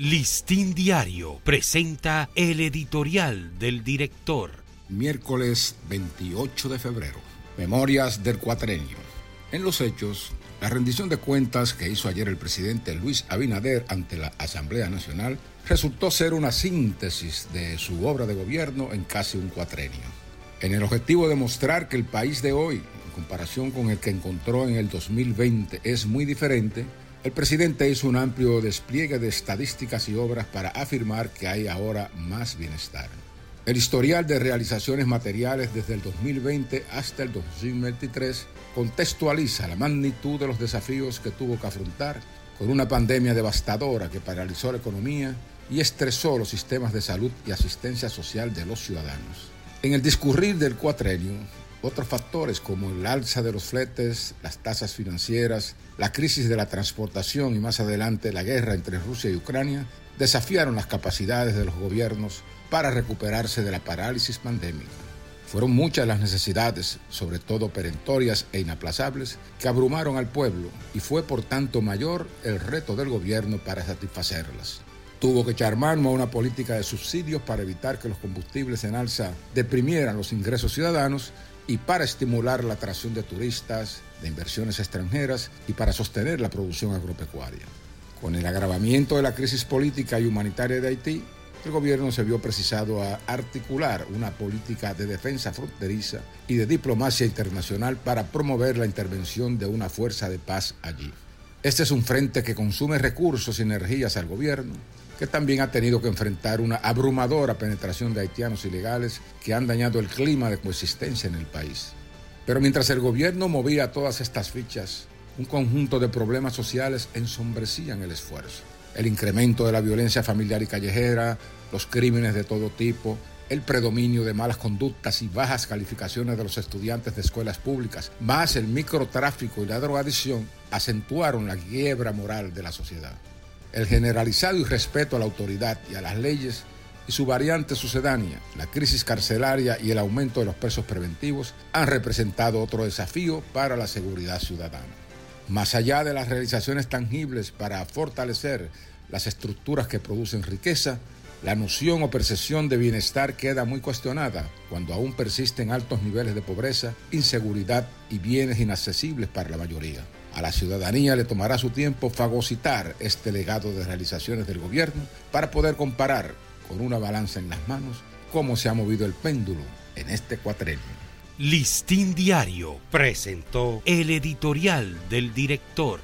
Listín Diario presenta el editorial del director. Miércoles 28 de febrero. Memorias del cuatrenio. En los hechos, la rendición de cuentas que hizo ayer el presidente Luis Abinader ante la Asamblea Nacional resultó ser una síntesis de su obra de gobierno en casi un cuatrenio. En el objetivo de mostrar que el país de hoy, en comparación con el que encontró en el 2020, es muy diferente, el presidente hizo un amplio despliegue de estadísticas y obras para afirmar que hay ahora más bienestar. El historial de realizaciones materiales desde el 2020 hasta el 2023 contextualiza la magnitud de los desafíos que tuvo que afrontar con una pandemia devastadora que paralizó la economía y estresó los sistemas de salud y asistencia social de los ciudadanos. En el discurrir del cuatrenio, otros factores como el alza de los fletes, las tasas financieras, la crisis de la transportación y más adelante la guerra entre Rusia y Ucrania desafiaron las capacidades de los gobiernos para recuperarse de la parálisis pandémica. Fueron muchas las necesidades, sobre todo perentorias e inaplazables, que abrumaron al pueblo y fue por tanto mayor el reto del gobierno para satisfacerlas. Tuvo que echar mano a una política de subsidios para evitar que los combustibles en alza deprimieran los ingresos ciudadanos y para estimular la atracción de turistas, de inversiones extranjeras y para sostener la producción agropecuaria. Con el agravamiento de la crisis política y humanitaria de Haití, el gobierno se vio precisado a articular una política de defensa fronteriza y de diplomacia internacional para promover la intervención de una fuerza de paz allí. Este es un frente que consume recursos y energías al gobierno, que también ha tenido que enfrentar una abrumadora penetración de haitianos ilegales que han dañado el clima de coexistencia en el país. Pero mientras el gobierno movía todas estas fichas, un conjunto de problemas sociales ensombrecían el esfuerzo. El incremento de la violencia familiar y callejera, los crímenes de todo tipo, el predominio de malas conductas y bajas calificaciones de los estudiantes de escuelas públicas, más el microtráfico y la drogadicción, acentuaron la quiebra moral de la sociedad. El generalizado irrespeto a la autoridad y a las leyes y su variante sucedánea, la crisis carcelaria y el aumento de los presos preventivos, han representado otro desafío para la seguridad ciudadana. Más allá de las realizaciones tangibles para fortalecer las estructuras que producen riqueza, la noción o percepción de bienestar queda muy cuestionada cuando aún persisten altos niveles de pobreza, inseguridad y bienes inaccesibles para la mayoría. A la ciudadanía le tomará su tiempo fagocitar este legado de realizaciones del gobierno para poder comparar con una balanza en las manos cómo se ha movido el péndulo en este cuatrenio. Listín Diario presentó el editorial del director.